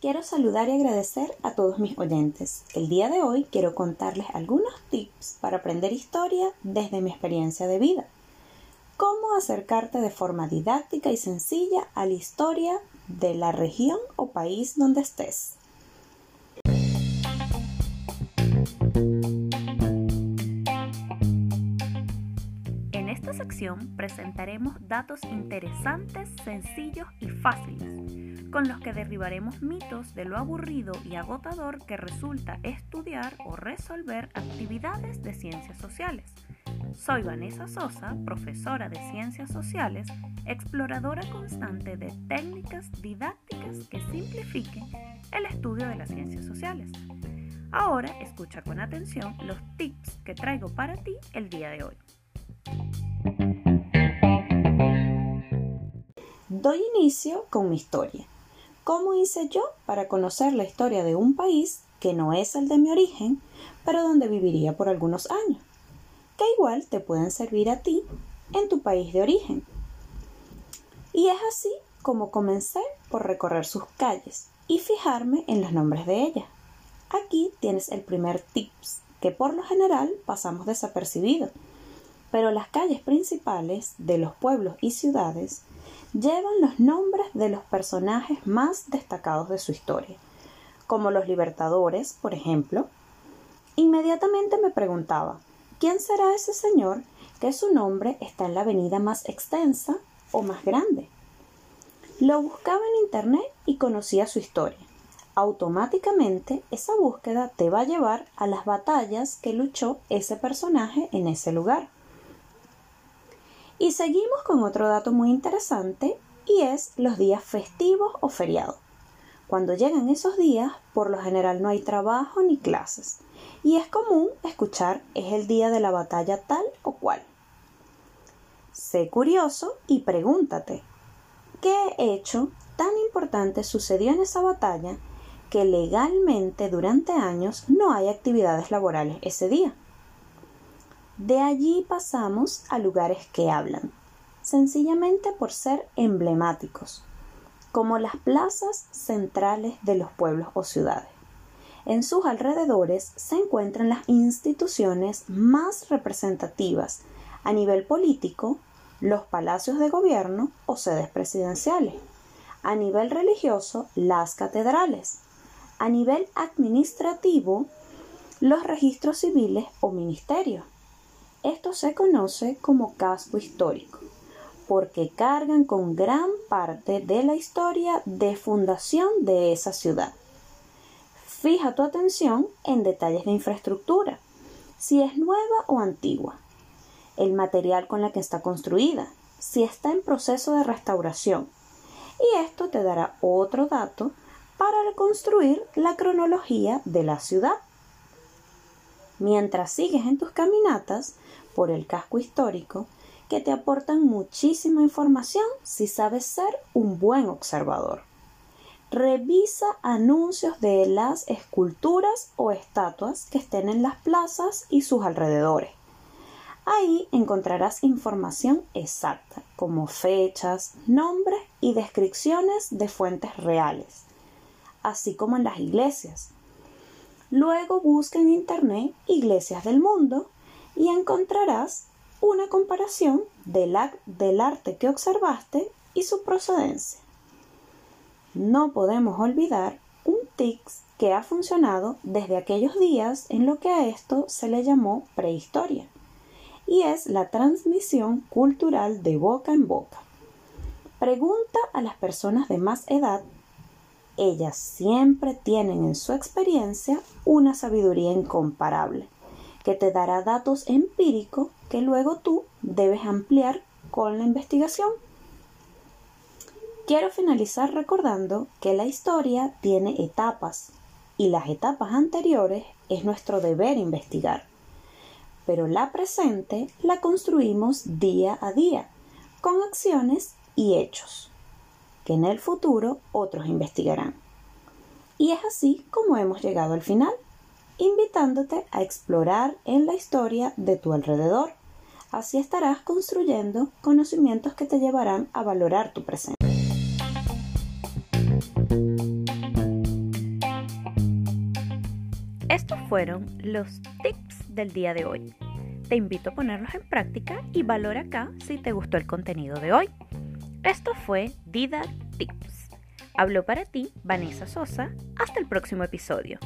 Quiero saludar y agradecer a todos mis oyentes. El día de hoy quiero contarles algunos tips para aprender historia desde mi experiencia de vida. Cómo acercarte de forma didáctica y sencilla a la historia de la región o país donde estés. En esta sección presentaremos datos interesantes, sencillos y fáciles, con los que derribaremos mitos de lo aburrido y agotador que resulta estudiar o resolver actividades de ciencias sociales. Soy Vanessa Sosa, profesora de Ciencias Sociales, exploradora constante de técnicas didácticas que simplifiquen el estudio de las ciencias sociales. Ahora escucha con atención los tips que traigo para ti el día de hoy. Doy inicio con mi historia. ¿Cómo hice yo para conocer la historia de un país que no es el de mi origen, pero donde viviría por algunos años? Que igual te pueden servir a ti en tu país de origen. Y es así como comencé por recorrer sus calles y fijarme en los nombres de ellas. Aquí tienes el primer tips, que por lo general pasamos desapercibido, pero las calles principales de los pueblos y ciudades llevan los nombres de los personajes más destacados de su historia, como los libertadores, por ejemplo. Inmediatamente me preguntaba, ¿quién será ese señor que su nombre está en la avenida más extensa o más grande? Lo buscaba en internet y conocía su historia automáticamente esa búsqueda te va a llevar a las batallas que luchó ese personaje en ese lugar. Y seguimos con otro dato muy interesante y es los días festivos o feriados. Cuando llegan esos días, por lo general no hay trabajo ni clases, y es común escuchar es el día de la batalla tal o cual. Sé curioso y pregúntate, ¿qué hecho tan importante sucedió en esa batalla que legalmente durante años no hay actividades laborales ese día. De allí pasamos a lugares que hablan, sencillamente por ser emblemáticos, como las plazas centrales de los pueblos o ciudades. En sus alrededores se encuentran las instituciones más representativas a nivel político, los palacios de gobierno o sedes presidenciales. A nivel religioso, las catedrales a nivel administrativo los registros civiles o ministerios. Esto se conoce como casco histórico, porque cargan con gran parte de la historia de fundación de esa ciudad. Fija tu atención en detalles de infraestructura, si es nueva o antigua, el material con la que está construida, si está en proceso de restauración. Y esto te dará otro dato para reconstruir la cronología de la ciudad. Mientras sigues en tus caminatas por el casco histórico, que te aportan muchísima información si sabes ser un buen observador. Revisa anuncios de las esculturas o estatuas que estén en las plazas y sus alrededores. Ahí encontrarás información exacta, como fechas, nombres y descripciones de fuentes reales así como en las iglesias. Luego busca en Internet iglesias del mundo y encontrarás una comparación del, arte que observaste y su procedencia. No podemos olvidar un TICS que ha funcionado desde aquellos días en lo que a esto se le llamó prehistoria, y es la transmisión cultural de boca en boca. Pregunta a las personas de más edad ellas siempre tienen en su experiencia una sabiduría incomparable, que te dará datos empíricos que luego tú debes ampliar con la investigación. Quiero finalizar recordando que la historia tiene etapas y las etapas anteriores es nuestro deber investigar, pero la presente la construimos día a día con acciones y hechos que en el futuro otros investigarán. Y es así como hemos llegado al final, invitándote a explorar en la historia de tu alrededor. Así estarás construyendo conocimientos que te llevarán a valorar tu presente. Estos fueron los tips del día de hoy. Te invito a ponerlos en práctica y valora acá si te gustó el contenido de hoy. Esto fue Dida Tips. Habló para ti Vanessa Sosa. Hasta el próximo episodio.